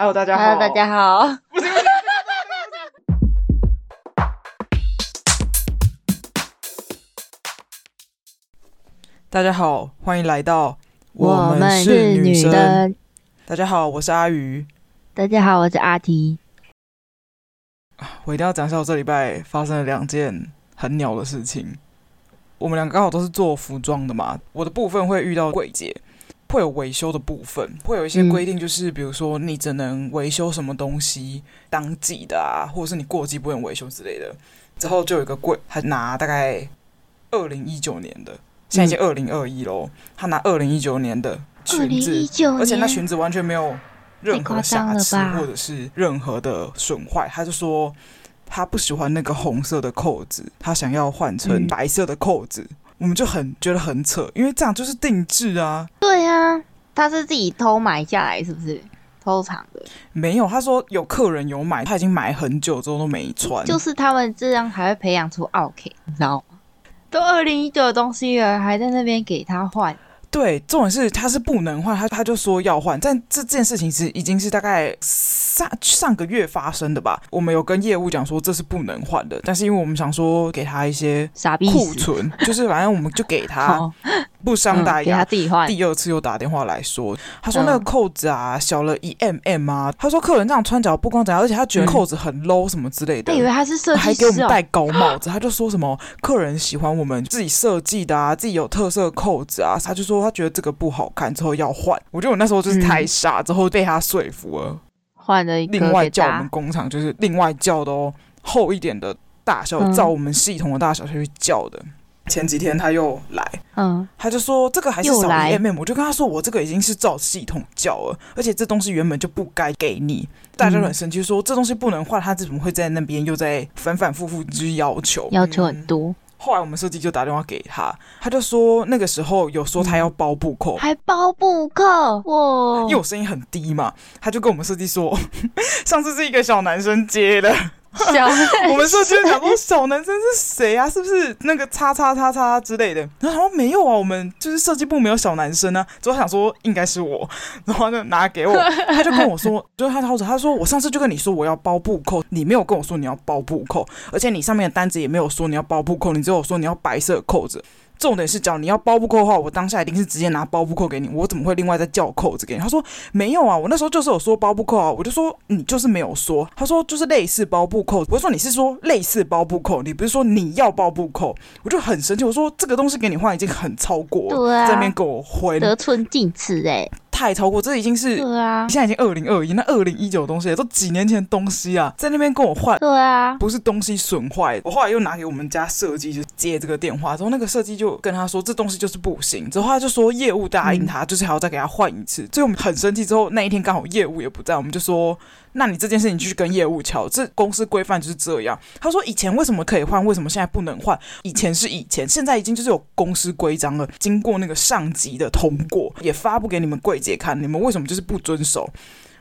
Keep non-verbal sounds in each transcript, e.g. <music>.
Hello，大家好。Hello，大家好。<laughs> 大家好，欢迎来到我们是女生。大家好，我是阿鱼。大家好，我是阿提。我一定要讲一下，我这礼拜发生了两件很鸟的事情。我们两个刚好都是做服装的嘛，我的部分会遇到柜姐。会有维修的部分，会有一些规定，就是比如说你只能维修什么东西当季的啊，或者是你过季不能维修之类的。之后就有一个柜，他拿大概二零一九年的，现在已经二零二一喽。他拿二零一九年的裙子，而且那裙子完全没有任何瑕疵或者是任何的损坏。他就说他不喜欢那个红色的扣子，他想要换成白色的扣子。嗯我们就很觉得很扯，因为这样就是定制啊。对啊，他是自己偷买下来，是不是偷藏的？没有，他说有客人有买，他已经买很久之后都没穿。就是他们这样才会培养出 OK，，你知道吗？都二零一九的东西了，还在那边给他换。对，重点是他是不能换，他他就说要换，但这件事情是已经是大概上上个月发生的吧。我们有跟业务讲说这是不能换的，但是因为我们想说给他一些库存，就是反正我们就给他。不伤大雅，嗯、第二次又打电话来说，他说那个扣子啊、嗯、小了一 mm 啊，他说客人这样穿脚不光怎样，而且他觉得扣子很 low 什么之类的。他、嗯、以为他是设计师、哦，还给我们戴高帽子，他就说什么客人喜欢我们自己设计的啊，自己有特色的扣子啊，他就说他觉得这个不好看，之后要换。我觉得我那时候就是太傻，之后被他说服了，换了一个。另外叫我们工厂就是另外叫的哦，厚一点的大小，照我们系统的大小去叫的。前几天他又来，嗯，他就说这个还是少一 mm，我就跟他说我这个已经是照系统叫了，而且这东西原本就不该给你，大家都很生气，说这东西不能换，他怎么会在那边又在反反复复之要求，要求很多。嗯、后来我们设计就打电话给他，他就说那个时候有说他要包布扣，还包布扣？哇，因为我声音很低嘛，他就跟我们设计说，<laughs> 上次是一个小男生接的。小 <laughs> 我们说今天讲说小男生是谁啊？是不是那个叉叉叉叉之类的？然后他说没有啊，我们就是设计部没有小男生啊。之后想说应该是我，然后就拿给我，他就跟我说，就是他掏着，他说我上次就跟你说我要包布扣，你没有跟我说你要包布扣，而且你上面的单子也没有说你要包布扣，你只有说你要白色扣子。重点是，讲你要包布扣的话，我当下一定是直接拿包布扣给你，我怎么会另外再叫扣子给你？他说没有啊，我那时候就是有说包布扣啊，我就说你就是没有说。他说就是类似包布扣，我就说你是说类似包布扣，你不是说你要包布扣，我就很生气，我说这个东西给你换已经很超过，对啊，在那边给我回得寸进尺哎。太超过，这已经是对啊！现在已经二零二一，那二零一九的东西都几年前的东西啊，在那边跟我换，对啊，不是东西损坏，我后来又拿给我们家设计就接这个电话，之后那个设计就跟他说这东西就是不行，之后他就说业务答应他，就是还要再给他换一次，所以我们很生气。之后那一天刚好业务也不在，我们就说。那你这件事情去跟业务敲，这公司规范就是这样。他说以前为什么可以换，为什么现在不能换？以前是以前，现在已经就是有公司规章了，经过那个上级的通过，也发布给你们柜姐看，你们为什么就是不遵守？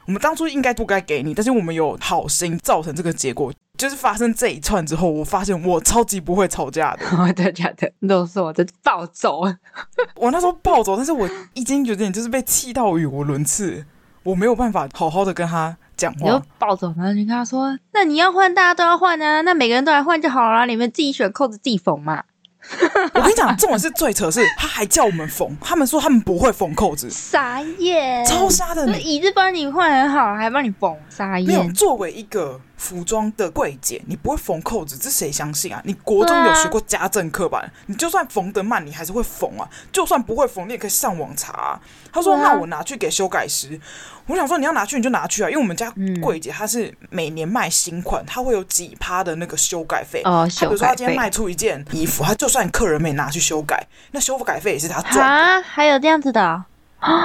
我们当初应该不该给你，但是我们有好心造成这个结果，就是发生这一串之后，我发现我超级不会吵架的。<laughs> 真的假的？都是我的暴走。<laughs> 我那时候暴走，但是我已经有点就是被气到语无伦次，我没有办法好好的跟他。你就抱走，然后你跟他说：“那你要换，大家都要换啊！那每个人都来换就好了，你们自己选扣子，自己缝嘛。<laughs> ”我跟你讲，这种是最扯，是他还叫我们缝，他们说他们不会缝扣子，傻眼，超瞎的。椅子帮你换很好，还帮你缝，傻眼。没有，作为一个服装的柜姐，你不会缝扣子，这谁相信啊？你国中有学过家政课吧？啊、你就算缝得慢，你还是会缝啊。就算不会缝，你也可以上网查、啊。他说：“啊、那我拿去给修改师。”我想说，你要拿去你就拿去啊，因为我们家柜姐她是每年卖新款，她会有几趴的那个修改费。哦，修改费。比如说她今天卖出一件衣服，她就算客人没拿去修改，那修改费也是她赚。啊，还有这样子的、哦？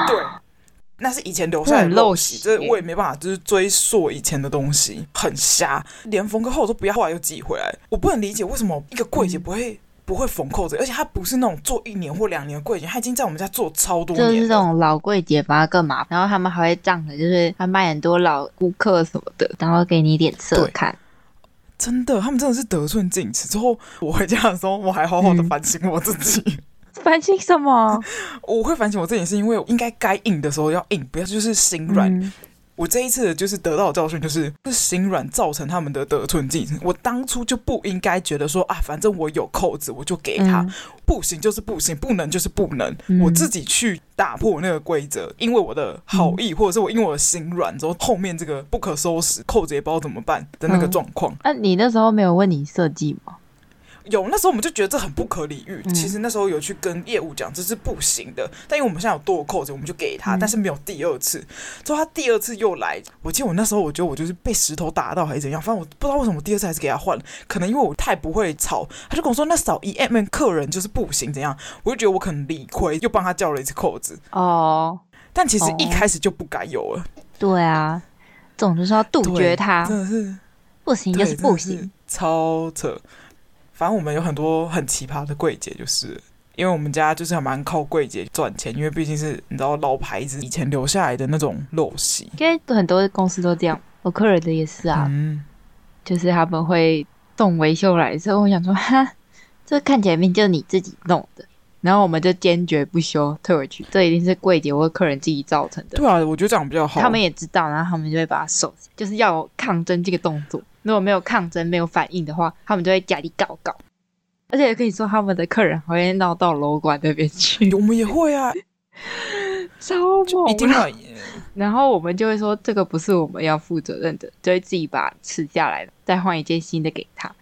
对，那是以前留下来的陋习，这我也没办法，就是追溯以前的东西，很瞎。连缝个扣都不要，后来又寄回来，我不能理解为什么一个柜姐不会。不会缝扣子，而且他不是那种做一年或两年的柜姐，他已经在我们家做超多年。就是这种老柜姐，反而更麻烦。然后他们还会这样的，就是他卖很多老顾客什么的，然后给你脸色看。真的，他们真的是得寸进尺。之后我回家的时候，我还好好的反省我自己。嗯、反省什么？我会反省我自己，是因为应该该硬的时候要硬，不要就是心软。嗯我这一次就是得到的教训，就是是心软造成他们的得寸进尺。我当初就不应该觉得说啊，反正我有扣子，我就给他，嗯、不行就是不行，不能就是不能，嗯、我自己去打破那个规则。因为我的好意，嗯、或者是我因为我的心软之后，后面这个不可收拾，扣子也不知道怎么办的那个状况。那、你那时候没有问你设计吗？有，那时候我们就觉得这很不可理喻。嗯、其实那时候有去跟业务讲这是不行的，但因为我们现在有多个扣子，我们就给他，嗯、但是没有第二次。之后他第二次又来，我记得我那时候我觉得我就是被石头打到还是怎样，反正我不知道为什么我第二次还是给他换了，可能因为我太不会吵，他就跟我说那少一 mm 客人就是不行怎样，我就觉得我可能理亏，又帮他叫了一次扣子。哦，但其实一开始就不该有了。对啊，这种就是要杜绝他，真的是不行就是不行，超扯。反正我们有很多很奇葩的柜姐，就是因为我们家就是还蛮靠柜姐赚钱，因为毕竟是你知道老牌子以前留下来的那种陋习。因为很多公司都这样，我客人的也是啊，嗯、就是他们会送维修来之后，我想说哈，这看起来明明就是你自己弄的，然后我们就坚决不修，退回去。这一定是柜姐或客人自己造成的。对啊，我觉得这样比较好。他们也知道，然后他们就会把它收，就是要有抗争这个动作。如果没有抗争、没有反应的话，他们就会家里搞搞。而且可以说，他们的客人还会闹到楼管那边去。我们也会啊，<laughs> 超猛！一定会。然后我们就会说，这个不是我们要负责任的，就会自己把吃下来，再换一件新的给他。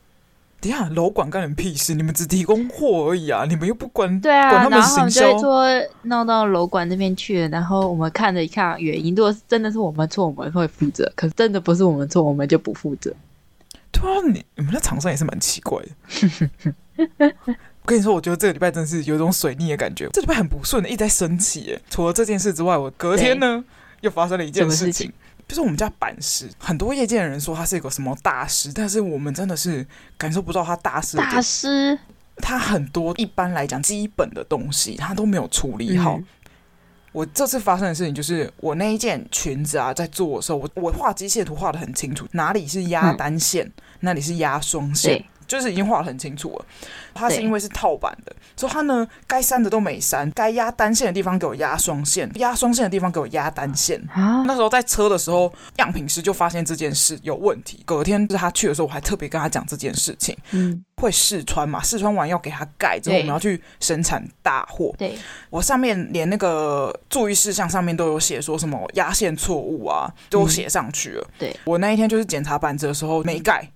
等下，楼管干你们屁事？你们只提供货而已啊！你们又不管。对啊，管他们然后我们就会说闹到楼管那边去了，然后我们看了一看原因，如果是真的是我们错，我们会负责；可是真的不是我们错，我们就不负责。对啊，你你们那厂商也是蛮奇怪的。<laughs> 我跟你说，我觉得这个礼拜真的是有一种水逆的感觉。这礼拜很不顺的，一直在生气耶。除了这件事之外，我隔天呢又发生了一件事情，事情就是我们家板师，很多业界的人说他是一个什么大师，但是我们真的是感受不到他大师。大师，他很多一般来讲基本的东西他都没有处理好。嗯我这次发生的事情就是，我那一件裙子啊，在做的时候，我我画机械图画的很清楚，哪里是压单线，嗯、哪里是压双线。就是已经画得很清楚了，它是因为是套版的，所以它呢该删的都没删，该压单线的地方给我压双线，压双线的地方给我压单线。啊，那时候在车的时候，样品师就发现这件事有问题。隔天是他去的时候，我还特别跟他讲这件事情。嗯，会试穿嘛？试穿完要给他盖，之后我们要去生产大货。对，我上面连那个注意事项上面都有写说什么压线错误啊，都写上去了。嗯、对，我那一天就是检查板子的时候没盖。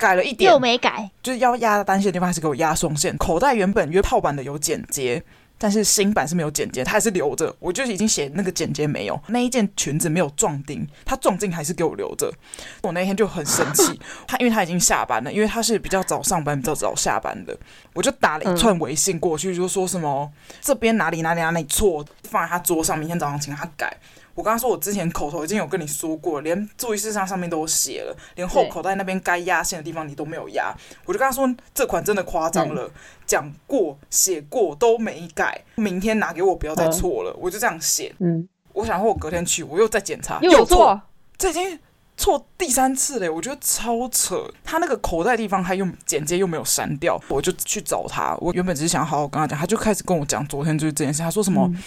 改了一点，又没改，就是要压单线的地方还是给我压双线。口袋原本约套版的有剪接，但是新版是没有剪接，它还是留着。我就已经写那个剪接没有，那一件裙子没有撞钉，它撞钉还是给我留着。我那天就很生气，<laughs> 他因为他已经下班了，因为他是比较早上班、比较早下班的，我就打了一串微信过去，就说什么这边哪里哪里哪里错，放在他桌上，明天早上请他改。我刚刚说，我之前口头已经有跟你说过，连注意事项上面都写了，连后口袋那边该压线的地方你都没有压。我就跟他说，这款真的夸张了，讲、嗯、过写过都没改，明天拿给我不要再错了。嗯、我就这样写。嗯，我想说，我隔天去，我又再检查，又错，这已经错第三次了，我觉得超扯。他那个口袋地方还用剪接又没有删掉，我就去找他。我原本只是想好好跟他讲，他就开始跟我讲昨天就是这件事，他说什么？嗯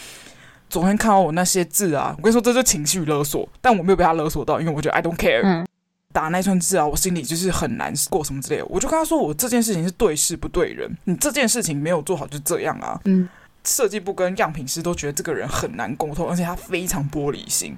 昨天看到我那些字啊，我跟你说，这是情绪勒索，但我没有被他勒索到，因为我觉得 I don't care。嗯，打那串字啊，我心里就是很难过什么之类的。我就跟他说，我这件事情是对事不对人，你这件事情没有做好就这样啊。嗯，设计部跟样品师都觉得这个人很难沟通，而且他非常玻璃心，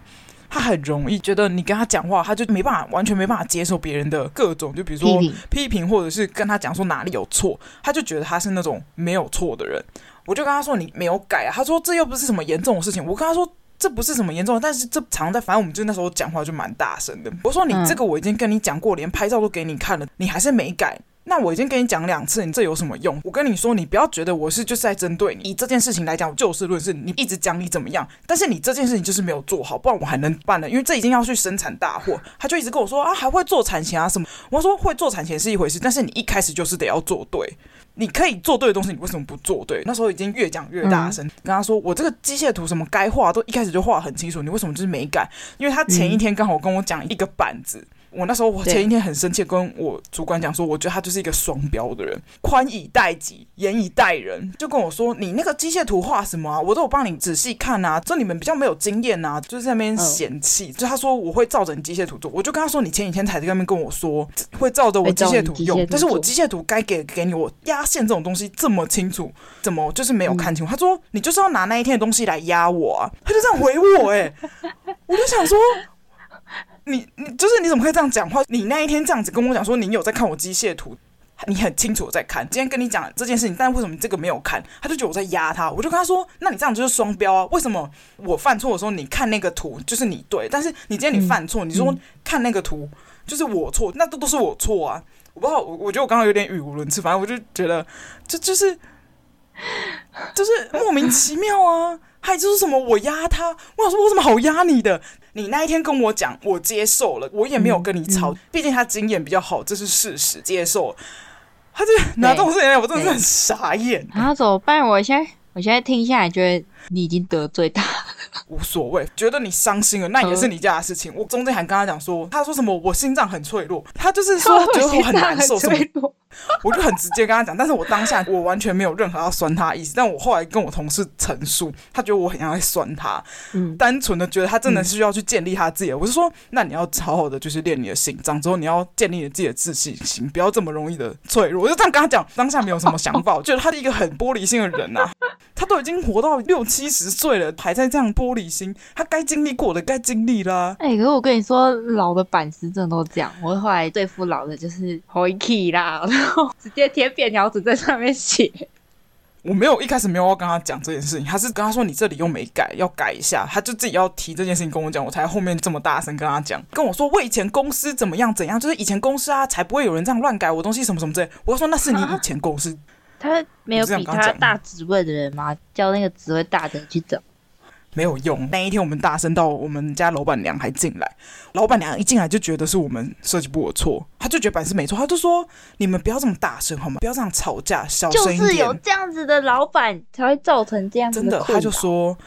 他很容易觉得你跟他讲话，他就没办法，完全没办法接受别人的各种，就比如说批评，或者是跟他讲说哪里有错，他就觉得他是那种没有错的人。我就跟他说，你没有改啊，他说这又不是什么严重的事情。我跟他说，这不是什么严重的，但是这常在，反正我们就那时候讲话就蛮大声的。我说，你这个我已经跟你讲过，连拍照都给你看了，你还是没改。那我已经跟你讲两次，你这有什么用？我跟你说，你不要觉得我是就是在针对你。以这件事情来讲，就事论事，你一直讲你怎么样，但是你这件事情就是没有做好，不然我还能办呢？因为这已经要去生产大货，他就一直跟我说啊，还会做产前啊什么。我说会做产前是一回事，但是你一开始就是得要做对。你可以做对的东西，你为什么不做对？那时候已经越讲越大声，嗯、跟他说我这个机械图什么该画都一开始就画很清楚，你为什么就是没改？因为他前一天刚好跟我讲一个板子。我那时候我前一天很生气，跟我主管讲说，我觉得他就是一个双标的人，宽以待己，严以待人，就跟我说，你那个机械图画什么啊？我都有帮你仔细看啊，就你们比较没有经验啊，就是在那边嫌弃。就他说我会照着你机械图做，我就跟他说，你前几天才在那边跟我说会照着我机械图用，但是我机械图该给给你，我压线这种东西这么清楚，怎么就是没有看清楚？他说你就是要拿那一天的东西来压我啊，他就这样回我哎、欸，<laughs> 我就想说。<laughs> 你你就是你怎么可以这样讲话？你那一天这样子跟我讲说你有在看我机械图，你很清楚我在看。今天跟你讲这件事情，但为什么你这个没有看？他就觉得我在压他，我就跟他说：那你这样就是双标啊！为什么我犯错的时候你看那个图就是你对，但是你今天你犯错，你说看那个图就是我错，那都都是我错啊！我不知道，我我觉得我刚刚有点语无伦次，反正我就觉得这就，就是就是莫名其妙啊！还就是什么我压他，我想说我怎么好压你的？你那一天跟我讲，我接受了，我也没有跟你吵，毕、竟他经验比较好，这是事实，接受。他就拿这种事情来，我真的是很傻眼。然后怎么办？我现在我现在听下来，觉得你已经得罪他。<laughs> 无所谓，觉得你伤心了，那也是你家的事情。我中间还跟他讲说，他说什么我心脏很脆弱，他就是说觉得我很难受什么。<laughs> 我就很直接跟他讲，但是我当下我完全没有任何要酸他的意思。但我后来跟我同事陈述，他觉得我很像在酸他，嗯，单纯的觉得他真的是需要去建立他自己的。我是说，那你要好好的就是练你的心脏，之后你要建立你自己的自信心，不要这么容易的脆弱。我就这样跟他讲，当下没有什么想法，我觉得他是一个很玻璃心的人呐、啊。他都已经活到六七十岁了，还在这样玻璃心，他该经历过的该经历啦。哎、欸，可是我跟你说，老的板子真的都这样。我后来对付老的就是回气啦。<laughs> 然后直接贴便条纸在上面写。我没有一开始没有要跟他讲这件事情，他是跟他说，你这里又没改，要改一下，他就自己要提这件事情跟我讲，我才后面这么大声跟他讲，跟我说我以前公司怎么样怎样，就是以前公司啊才不会有人这样乱改我东西什么什么之类。我就说那是你 <laughs> 以前公司，他没有比他大职位的人吗？叫那个职位大的去找。没有用。那一天我们大声到我们家老板娘还进来，老板娘一进来就觉得是我们设计部的错，他就觉得板是没错，他就说你们不要这么大声好吗？不要这样吵架，小声一点。就是有这样子的老板才会造成这样子的。真的，他就说。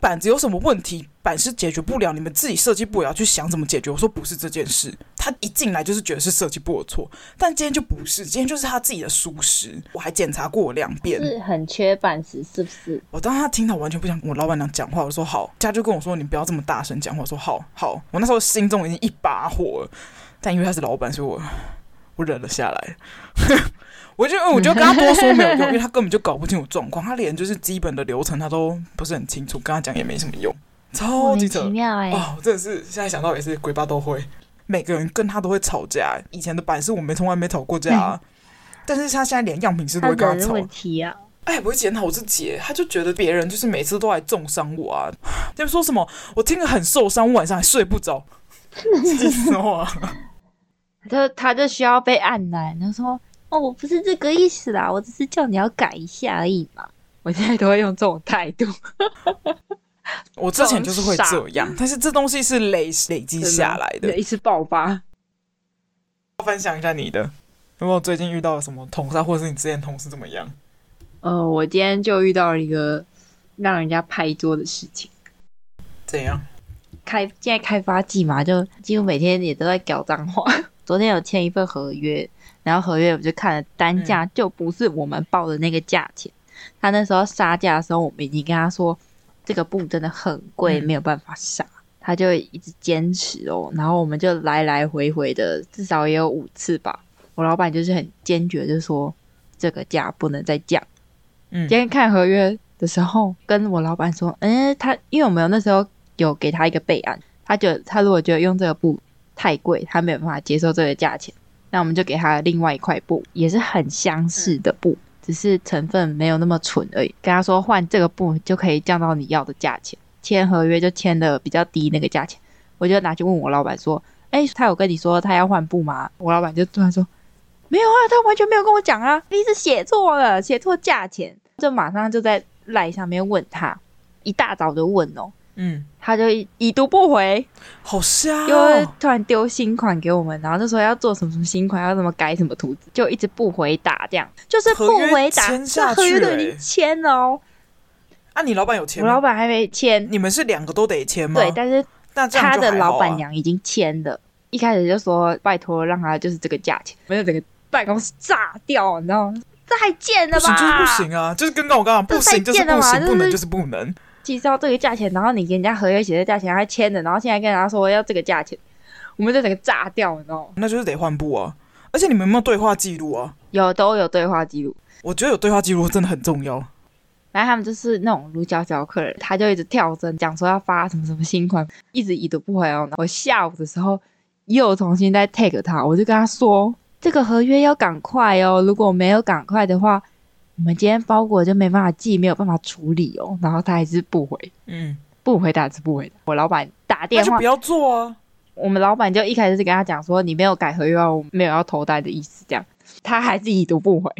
板子有什么问题？板是解决不了，你们自己设计部也要去想怎么解决。我说不是这件事，他一进来就是觉得是设计部的错，但今天就不是，今天就是他自己的疏失。我还检查过两遍，是很缺板子，是不是？我当时他听到完全不想跟我老板娘讲话，我说好，家就跟我说你不要这么大声讲话。我说好好，我那时候心中已经一把火，但因为他是老板，所以我我忍了下来。我就我就跟他 <laughs> 多说没有用，因为他根本就搞不清楚状况，他连就是基本的流程他都不是很清楚，跟他讲也没什么用，超级扯。哦，真的是现在想到也是鬼爸都会，每个人跟他都会吵架。以前的版是我们从来没吵过架，啊，<laughs> 但是他现在连样品师都会跟他吵。问题啊！哎，不会检讨我自己，他就觉得别人就是每次都来重伤我啊，就说什么我听了很受伤，我晚上还睡不着，气死我。<laughs> 他他就需要被按奶，他说。哦，我不是这个意思啦，我只是叫你要改一下而已嘛。<laughs> 我现在都会用这种态度。<laughs> 我之前就是会这样，但是这东西是累累积下来的，一次爆发。分享一下你的，有没有最近遇到了什么同事，或者是你之前同事怎么样？呃，我今天就遇到了一个让人家拍桌的事情。怎样？开现在开发季嘛，就几乎每天也都在搞脏话。<laughs> 昨天有签一份合约。然后合约我就看了单价，就不是我们报的那个价钱。嗯、他那时候杀价的时候，我们已经跟他说这个布真的很贵，嗯、没有办法杀。他就一直坚持哦，然后我们就来来回回的，至少也有五次吧。我老板就是很坚决，就说这个价不能再降。嗯，今天看合约的时候，跟我老板说，嗯，他因为我们有那时候有给他一个备案，他觉得他如果觉得用这个布太贵，他没有办法接受这个价钱。那我们就给他另外一块布，也是很相似的布，嗯、只是成分没有那么纯而已。跟他说换这个布就可以降到你要的价钱，签合约就签的比较低那个价钱。我就拿去问我老板说：“哎、欸，他有跟你说他要换布吗？”我老板就突然说：“没有啊，他完全没有跟我讲啊，你是写错了，写错价钱。”就马上就在赖上面问他，一大早就问哦。嗯，他就已读不回，好香、哦，又突然丢新款给我们，然后就说要做什么什么新款，要怎么改什么图纸，就一直不回答，这样就是不回答，这合约都已经签了哦。啊，你老板有签吗？我老板还没签，你们是两个都得签吗？对，但是他的老板娘已经签了，一开始就说拜托让他就是这个价钱，没有整个办公室炸掉，你知道吗？再见了吧！不行就是不行啊，就是跟我刚刚不行就是不行，不能就是不能。介绍这个价钱，然后你跟人家合约写的价钱还签的，然后现在跟人家说要这个价钱，我们就整个炸掉，你知道吗？那就是得换布啊！而且你们有没有对话记录啊？有，都有对话记录。我觉得有对话记录真的很重要。然后他们就是那种如胶小客人，他就一直跳针讲说要发什么什么新款，一直已读不回哦。我下午的时候又重新再 take 他，我就跟他说这个合约要赶快哦，如果没有赶快的话，我们今天包裹就没办法寄，没有办法处理哦。然后他还是不回，嗯，不回答是不回答。我老板打电话，就不要做啊。我们老板就一开始是跟他讲说，你没有改合约哦，我没有要投单的意思，这样他还是已读不回。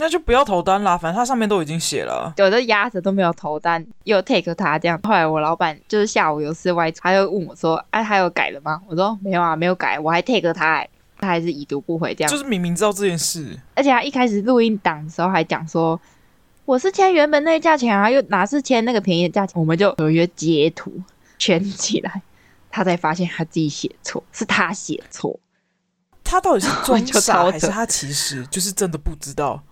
那就不要投单啦，反正他上面都已经写了，<laughs> 有的压着都没有投单，又 take 他这样。后来我老板就是下午有事外出，他又问我说：“哎、啊，还有改了吗？”我说：“没有啊，没有改，我还 take 他、欸，他还是已读不回这样。”就是明明知道这件事，而且他一开始录音档的时候还讲说：“我是签原本那个价钱啊，又哪是签那个便宜的价钱？”我们就合约截图圈起来，他才发现他自己写错，是他写错。他到底是装傻还是他其实就是真的不知道？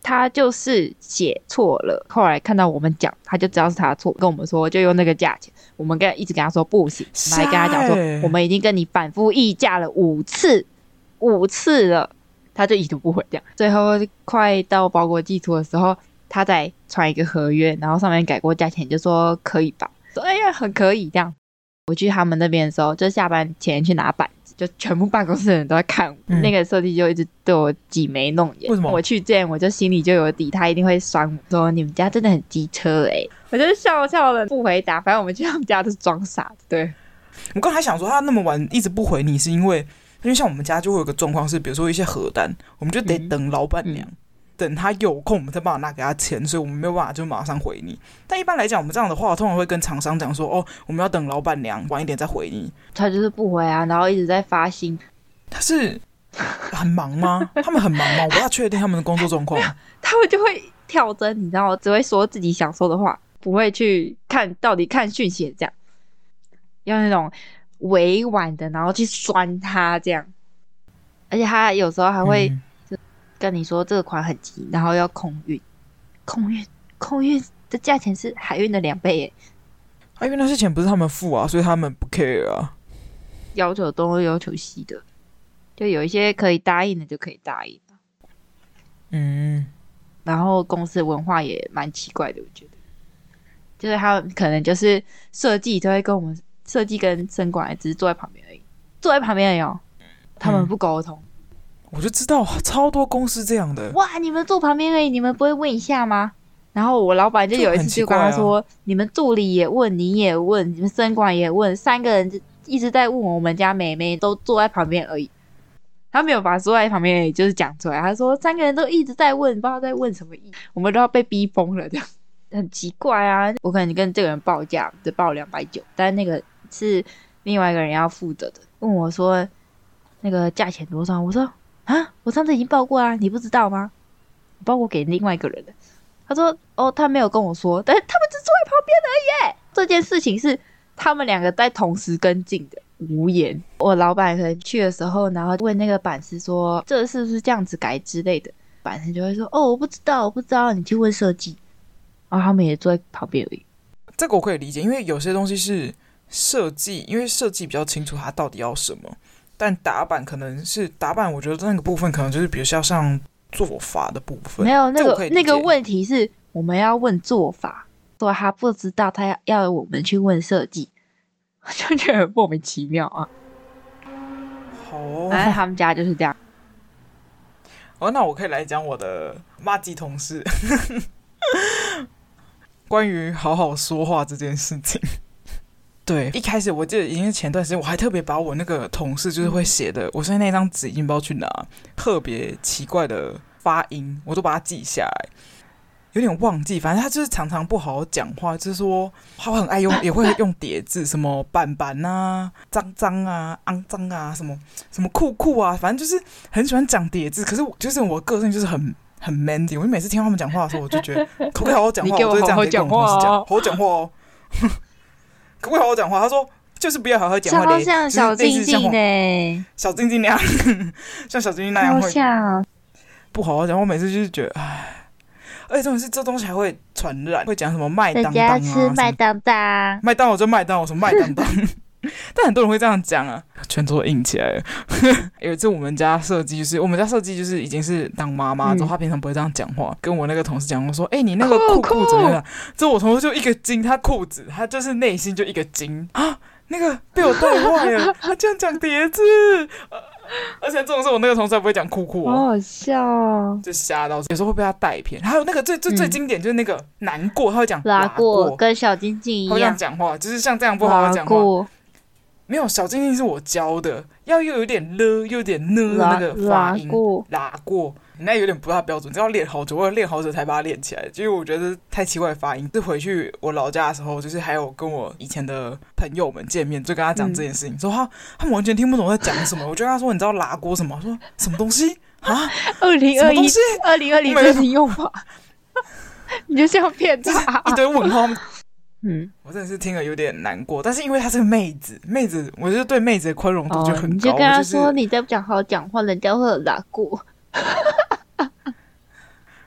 他就是写错了，后来看到我们讲，他就知道是他的错，跟我们说就用那个价钱。我们跟一直跟他说不行，我们还跟他讲说，我们已经跟你反复议价了五次，五次了，他就已读不回这样。最后快到包裹寄出的时候，他再传一个合约，然后上面改过价钱，就说可以吧？说哎呀，很可以这样。我去他们那边的时候，就下班前去拿板子。就全部办公室的人都在看我，嗯、那个设计就一直对我挤眉弄眼。为什么？我去见，我就心里就有底，他一定会酸我，说你们家真的很机车哎、欸。我就笑笑的不回答，反正我们去他们家都是装傻的。对，我刚才想说他那么晚一直不回你，是因为因为像我们家就会有个状况是，比如说一些核单，我们就得等老板娘。嗯嗯等他有空，我们再帮他拿给他钱，所以我们没有办法就马上回你。但一般来讲，我们这样的话，通常会跟厂商讲说：“哦，我们要等老板娘晚一点再回你。”他就是不回啊，然后一直在发信。他是很忙吗？他们很忙吗？我不太确定他们的工作状况。<laughs> 他们就会跳针，你知道吗？只会说自己想说的话，不会去看到底看讯息这样，要那种委婉的，然后去酸他这样。而且他有时候还会、嗯。跟你说这个款很急，然后要空运，空运空运的价钱是海运的两倍耶。因为那些钱不是他们付啊，所以他们不 care 啊。要求东要求西的，就有一些可以答应的就可以答应。嗯，然后公司文化也蛮奇怪的，我觉得，就是他们可能就是设计都会跟我们设计跟生管只是坐在旁边而已，坐在旁边而已哦，他们不沟通。嗯我就知道超多公司这样的哇！你们坐旁边而已，你们不会问一下吗？然后我老板就有一次就跟他说：“啊、你们助理也问，你也问，你们生管也问，三个人就一直在问我们家妹妹，都坐在旁边而已。”他没有把坐在旁边而已就是讲出来，他说三个人都一直在问，不知道在问什么意思，我们都要被逼疯了，这样很奇怪啊！我可能跟这个人报价只报两百九，但那个是另外一个人要负责的，问我说那个价钱多少？我说。啊！我上次已经报过啊，你不知道吗？报过给另外一个人的。他说：“哦，他没有跟我说，但是他们只坐在旁边而已。这件事情是他们两个在同时跟进的，无言。我老板可能去的时候，然后问那个板师说：‘这是不是这样子改之类的？’板师就会说：‘哦，我不知道，我不知道，你去问设计。’然后他们也坐在旁边而已。这个我可以理解，因为有些东西是设计，因为设计比较清楚他到底要什么。”但打板可能是打板，我觉得那个部分可能就是比如像像做法的部分。没有那个那个问题是我们要问做法，说他不知道，他要要我们去问设计，<laughs> 就觉得很莫名其妙啊。好哦，反正他们家就是这样。哦，那我可以来讲我的骂鸡同事，<laughs> 关于好好说话这件事情。对，一开始我记得已经是前段时间，我还特别把我那个同事就是会写的，我现在那张纸已经不知道去哪，特别奇怪的发音，我都把它记下来，有点忘记。反正他就是常常不好好讲话，就是说他很爱用，也会用叠字，什么板板啊、脏脏啊、肮脏啊、什么什么酷酷啊，反正就是很喜欢讲叠字。可是就是我个性就是很很 mandy，我就每次听他们讲话的时候，我就觉得 <laughs> 可不可以好好讲话？我就这样跟我同事讲，好好讲话哦。<laughs> 可不可以好好讲话？他说就是不要好好讲话。超像小静静呢，小静静那样，<laughs> 像小静静那样会像不好好讲。我每次就是觉得，哎，而且重点是这东西还会传染，会讲什么麦当当啊，吃麦当当，麦当劳就麦当劳，什么麦当当。<laughs> 但很多人会这样讲啊，拳头硬起来了。<laughs> 有一次我们家设计就是，我们家设计就是已经是当妈妈之后，他平常不会这样讲话。跟我那个同事讲，我说：“哎、欸，你那个裤裤怎么样？”之后我同事就一个惊，他裤子他就是内心就一个惊啊，那个被我带坏了，他这样讲叠字。而且这种事，我那个同事还不会讲裤裤，好好笑哦，就吓到。有时候会被他带偏。还有那个最最最经典就是那个难过，他会讲拉过，跟小晶晶一样讲话，就是像这样不好好讲话。没有，小静静是我教的，要又有点了，又有点呢那个发音，拉过，你那有点不大标准，要练好久，我要练好久才把它练起来。因为我觉得太奇怪的发音。是回去我老家的时候，就是还有跟我以前的朋友们见面，就跟他讲这件事情，嗯、说他他们完全听不懂我在讲什么。我就跟他说，你知道拉过什么？说什么东西 <laughs> 啊？二零二一，二零二零最新用法，<laughs> 你就这样骗他，一堆问号。嗯，我真的是听了有点难过，但是因为她是个妹子，妹子，我就对妹子的宽容度就很高。你就跟她说，你再不讲好好讲话，人家会有难过。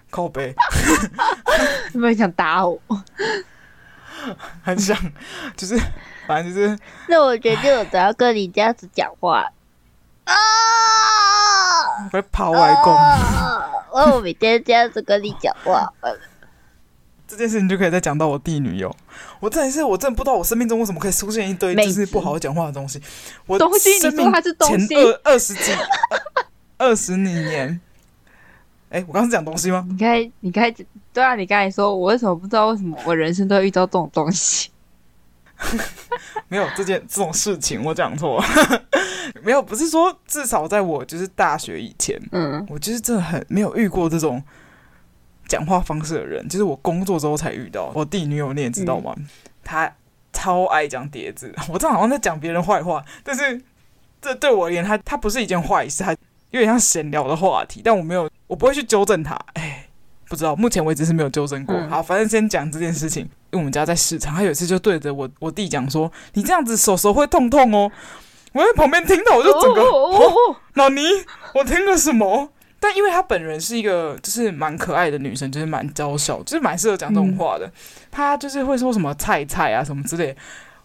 靠北，有没有想打我？很想，就是，反正就是。那我决定，我只要跟你这样子讲话啊！会跑外公。我每天这样子跟你讲话。这件事情就可以再讲到我弟女友，我真的是，我真的不知道我生命中为什么可以出现一堆就是不好好讲话的东西。我东西，你说它是东西？前二二十几 <laughs> 二十几年，哎，我刚刚是讲东西吗？你该你该对啊，你刚才说我为什么不知道为什么我人生都会遇到这种东西？<laughs> 没有这件这种事情，我讲错，<laughs> 没有，不是说至少在我就是大学以前，嗯，我就是真的很没有遇过这种。讲话方式的人，就是我工作之后才遇到。我弟女友你也知道吗？嗯、他超爱讲叠字，<laughs> 我这好像在讲别人坏话，但是这对我而言，他他不是一件坏事，他有点像闲聊的话题。但我没有，我不会去纠正他。哎，不知道，目前为止是没有纠正过。嗯、好，反正先讲这件事情。因为我们家在市场，他有一次就对着我我弟讲说：“你这样子手手会痛痛哦。”我在旁边听到，我就整个哦，老尼，我听了什么？但因为她本人是一个就是蛮可爱的女生，就是蛮娇小，就是蛮适合讲这种话的。她、嗯、就是会说什么菜菜啊什么之类的。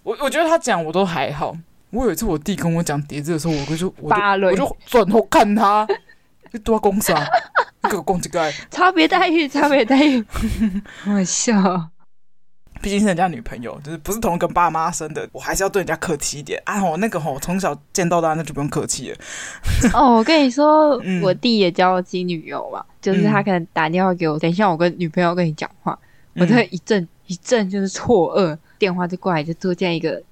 我我觉得她讲我都还好。我有一次我弟跟我讲叠字的时候，我就我就我就转头看他，你多公司啊，你给我讲这个差别待遇，差别待遇，<laughs> <laughs> 我笑。毕竟是人家女朋友，就是不是同一个爸妈生的，我还是要对人家客气一点啊！我那个吼，从小见到大，那就不用客气了。哦，我跟你说，嗯、我弟也交了新女友嘛，就是他可能打电话给我，等一下我跟女朋友跟你讲话，嗯、我就会一阵一阵就是错愕，电话就过来就做这样一个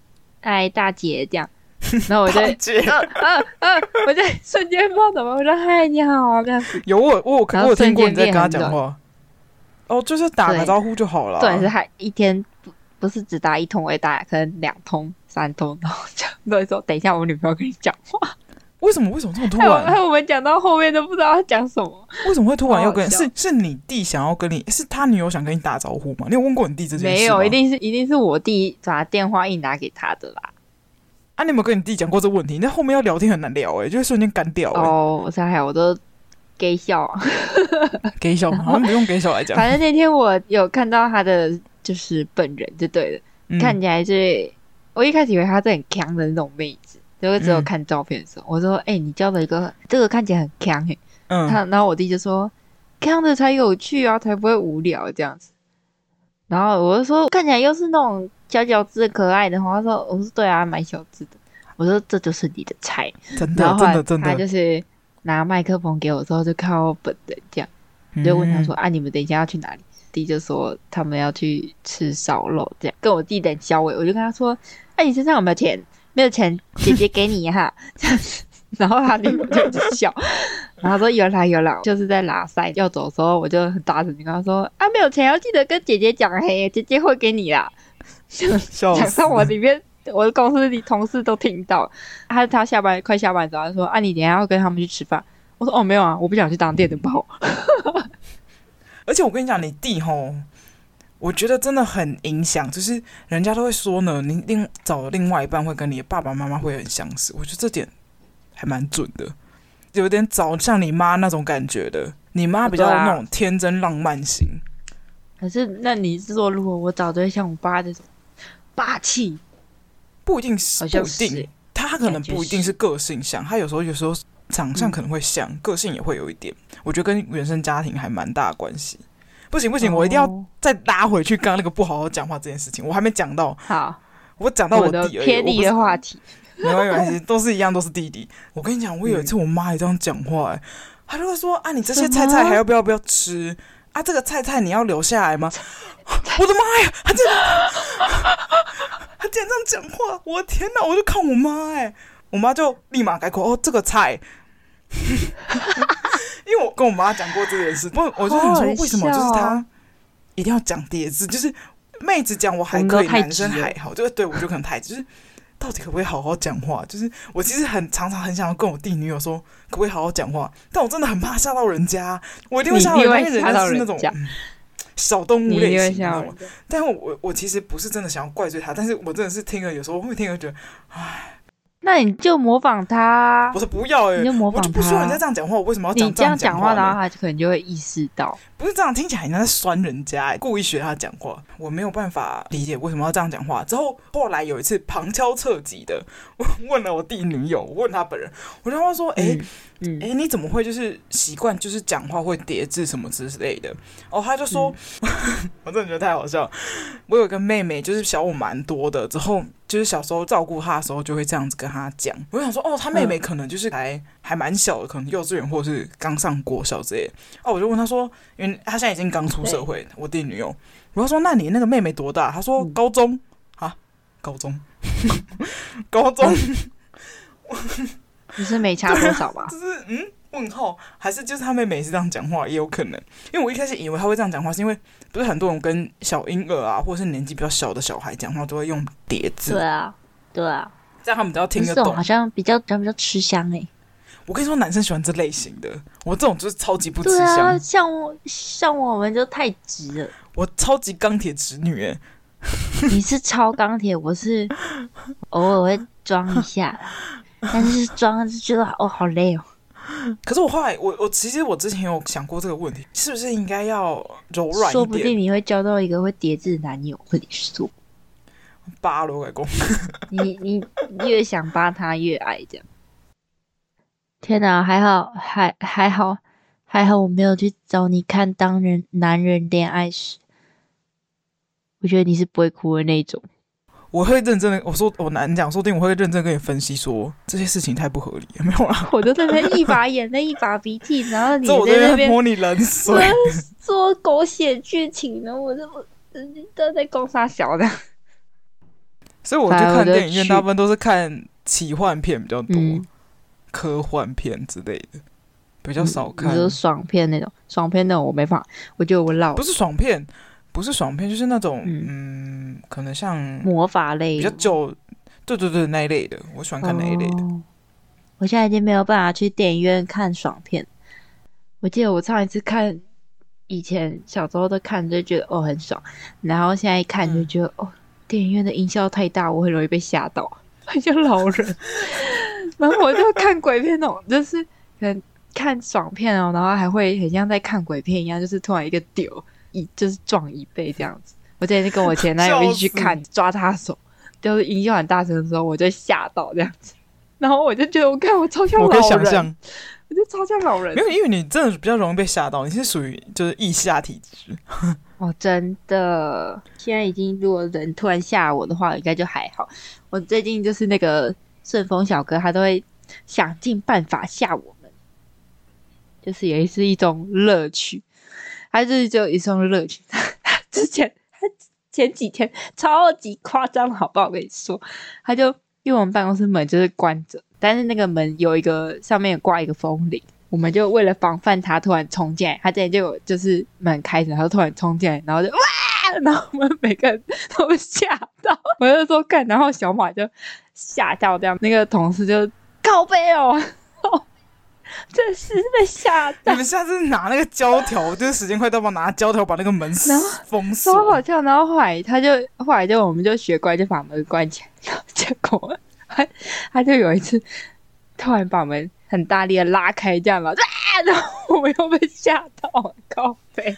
哎大姐这样，然后我就姐呃呃呃，我就瞬间不知道怎么，我说嗨你好啊这样子。有我我我有听过你在跟他讲话。哦，就是打个招呼就好了。对，是还一天不不是只打一通，我也打可能两通、三通，然后讲，所以说等一下我女朋友跟你讲话。为什么？为什么这么突然？还有我们讲到后面都不知道要讲什么。为什么会突然要跟？是是你弟想要跟你？是他女友想跟你打招呼吗？你有问过你弟这件事？没有，一定是一定是我弟把电话硬拿给他的啦。啊，你有没有跟你弟讲过这个问题？那后面要聊天很难聊哎、欸，就会瞬间干掉、欸。哦，我猜还我都。给笑，<laughs> 给笑，好像不用给笑来讲。反正那天我有看到他的就是本人就对了，嗯、看起来是，我一开始以为他是很强的那种妹子，结果只有看照片的时候，嗯、我说：“哎、欸，你交了一个这个看起来很强哎。”嗯，他然后我弟就说：“强的才有趣啊，才不会无聊这样子。”然后我就说：“看起来又是那种小小只可爱的。”他说：“我说对啊，蛮小只的。”我说：“这就是你的菜。”真的，真的，真的，他就是。拿麦克风给我之后，就看我本人这样，就问他说：“嗯、啊，你们等一下要去哪里？”弟就说：“他们要去吃烧肉。”这样跟我弟等交尾，我就跟他说：“哎、啊，你身上有没有钱？没有钱，姐姐给你哈。”这样子，然后他就就笑，然后说：“有啦有啦，就是在拉塞要走的时候，我就很大声就跟他说：‘啊，没有钱，要记得跟姐姐讲，嘿，姐姐会给你啦。<laughs> ’讲到我里面。”我的公司里同事都听到，他他下班快下班之后，他说：“啊，你等下要跟他们去吃饭。”我说：“哦，没有啊，我不想去当电灯泡。”而且我跟你讲，你弟吼，我觉得真的很影响，就是人家都会说呢，你另找另外一半会跟你的爸爸妈妈会很相似，我觉得这点还蛮准的，有点找像你妈那种感觉的，你妈比较那种天真浪漫型。可是那你是说，如果我找对像我爸这种霸气，不一定是，不一定，他可能不一定是个性像，他有时候有时候。长相可能会像，嗯、个性也会有一点，我觉得跟原生家庭还蛮大的关系。不行不行，我一定要再拉回去刚刚那个不好好讲话这件事情，我还没讲到。好，我讲到我弟而已，偏离的话题，没关系，没关系，都是一样，都是弟弟。我跟你讲，我有一次我妈也这样讲话、欸，哎、嗯，她就会说啊，你这些菜菜还要不要不要吃啊？这个菜菜你要留下来吗？<laughs> 我的妈呀，他竟然，他竟然这样讲话，我的天哪！我就看我妈、欸，哎。我妈就立马改口哦，这个菜，<laughs> 因为我跟我妈讲过这件事，不，我就想说为什么就是他一定要讲叠字，就是妹子讲我还可以，男生还好，就对我就可能太就是到底可不可以好好讲话？就是我其实很常常很想要跟我弟女友说，可不可以好好讲话？但我真的很怕吓到人家，我一定会吓到人家，因为人家是那种小动物类型，但是我我我其实不是真的想要怪罪他，但是我真的是听了有时候会听了觉得，唉。那你就模仿他，不是不要哎、欸，你就模仿他。我就不说人家这样讲话，我为什么要讲这样讲话？你这样讲话，然后他可能就会意识到，不是这样听起来，人家在酸人家、欸，故意学他讲话。我没有办法理解为什么要这样讲话。之后后来有一次旁敲侧击的，我问了我弟女友，我问他本人，我就问说，哎、欸。嗯嗯，哎、欸，你怎么会就是习惯就是讲话会叠字什么之类的？哦，他就说，嗯、<laughs> 我真的觉得太好笑。我有个妹妹，就是小我蛮多的，之后就是小时候照顾他的时候，就会这样子跟他讲。我想说，哦，他妹妹可能就是还、嗯、还蛮小的，可能幼稚园或是刚上国小之类的。哦，我就问他说，因为他现在已经刚出社会，我弟女友。我就说，那你那个妹妹多大？他说高中啊，高中，高中。<laughs> <laughs> 你是没差多少吧？<laughs> 就是嗯，问号还是就是他妹妹是这样讲话也有可能，因为我一开始以为他会这样讲话，是因为不是很多人跟小婴儿啊，或者是年纪比较小的小孩讲话都会用叠字。对啊，对啊，这样他们都要听得懂，好像比较比较比较吃香哎、欸。我跟你说，男生喜欢这类型的，我这种就是超级不吃香。对啊，像我像我们就太直了，我超级钢铁直女哎。<laughs> 你是超钢铁，我是偶尔会装一下。但是装就觉得哦好累哦，<laughs> 可是我后来我我其实我之前有想过这个问题，是不是应该要柔软一点？说不定你会交到一个会叠字的男友，或者说扒罗外公。<laughs> 你你越想扒他越爱这样。天哪，还好还还好还好我没有去找你看当人男人恋爱时，我觉得你是不会哭的那种。我会认真的，我说我难讲，说不定我会认真跟你分析说这些事情太不合理，<laughs> 没有啦。我就在那一把眼泪一把鼻涕，然后你在那边泼 <laughs> 你冷水，说狗血剧情呢，我就我都在攻杀小的。所以我就看电影院，大部分都是看奇幻片比较多，嗯、科幻片之类的比较少看。就是爽片那种，爽片那种我没法，我觉得我老不是爽片。不是爽片，就是那种嗯，嗯，可能像魔法类，比较旧，对对对，那一类的，我喜欢看那一类的。哦。我现在已经没有办法去电影院看爽片。我记得我上一次看，以前小时候都看就觉得哦很爽，然后现在一看就觉得、嗯、哦，电影院的音效太大，我很容易被吓到，<laughs> 很像老人。<laughs> 然后我就看鬼片那种，就是可能看爽片哦，然后还会很像在看鬼片一样，就是突然一个丢。一就是撞一倍这样子，我之前跟我前男友一起去看，抓他手，就是音效很大声的时候，我就吓到这样子，然后我就觉得我看我超像老人，我可以想象，我就超像老人，没有，因为你真的比较容易被吓到，你是属于就是易吓体质。哦，真的，现在已经如果人突然吓我的话，应该就还好。我最近就是那个顺丰小哥，他都会想尽办法吓我们，就是也是一种乐趣。他就是只有一双热情。他 <laughs> 之前他前几天超级夸张，好不好？我跟你说，他就因为我们办公室门就是关着，但是那个门有一个上面挂一个风铃，我们就为了防范他突然冲进来，他之前就有就是门开着，他就突然冲进来，然后就哇，然后我们每个人都吓到，我就说干，然后小马就吓到这样，那个同事就靠背哦。<laughs> 真是被吓到。你们下次拿那个胶条，就是时间快到，把拿胶条把那个门 <laughs> 封锁。超好笑，然后后来他就后来就我们就学乖，就把门关起来。结果他他就有一次突然把门很大力的拉开，这样嘛，然后我们又被吓到，靠北。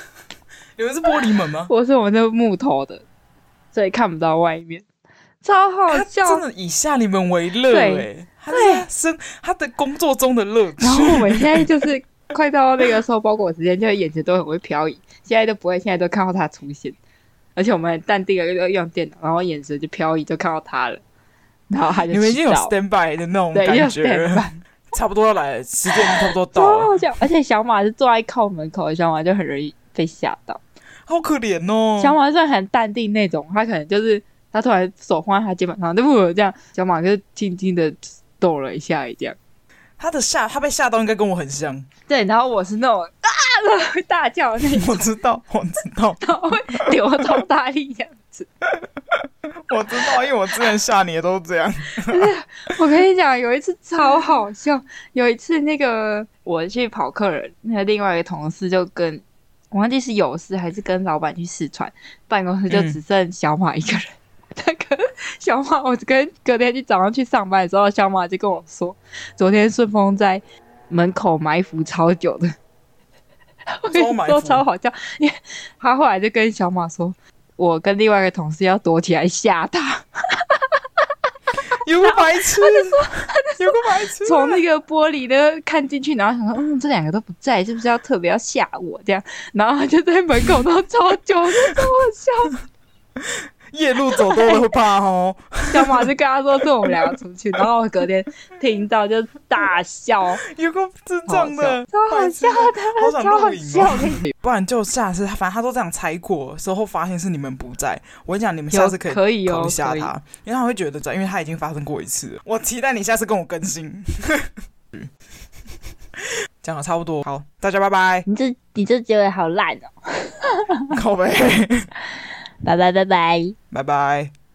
<laughs> 你们是玻璃门吗？我是我们的木头的，所以看不到外面。超好笑，真的以吓你们为乐哎，他在生他的工作中的乐趣。然后我们现在就是 <laughs> 快到那个收包裹时间，就眼前都很会飘移，现在都不会，现在都看到他出现，而且我们很淡定的用电脑，然后眼神就飘移，就看到他了。然后他就你们已经有 stand by 的那种感觉，<laughs> 差不多要来了，时间差不多到了。而且小马是坐在靠门口的，小马就很容易被吓到，好可怜哦。小马算很淡定那种，他可能就是。他突然手放在他肩膀上，对不？这样小马就轻轻的抖了一下，这样。他的吓，他被吓到，应该跟我很像。对，然后我是那种啊，会大叫那种。<laughs> 我知道，我知道，他会流超大力这样子。<laughs> 我知道，因为我之前吓你的都是这样。<laughs> 我跟你讲，有一次超好笑。有一次，那个我去跑客人，那个另外一个同事就跟我忘记是有事还是跟老板去试穿，办公室就只剩小马一个人。小马，我跟隔天去早上去上班的时候，小马就跟我说，昨天顺丰在门口埋伏超久的，我跟你说超好笑，因为他后来就跟小马说，我跟另外一个同事要躲起来吓他，<laughs> 有个白痴，有个白痴，从那个玻璃的看进去，然后想说，嗯，这两个都不在，是不是要特别要吓我这样？然后他就在门口都超久，就超好笑。<laughs> 夜路走多了会怕哦。小马就跟他说：“是我们两个出去。”然后我隔天听到就大笑，有个智障的，超好笑的，好想录影哦。不然就下次，反正他都这样猜过，时候发现是你们不在。我跟你讲，你们下次可以可以哦，吓他，因为他会觉得在，因为他已经发生过一次。我期待你下次跟我更新。<laughs> 讲的差不多，好，大家拜拜。你这你这结尾好烂哦，靠北。拜拜拜拜，拜拜。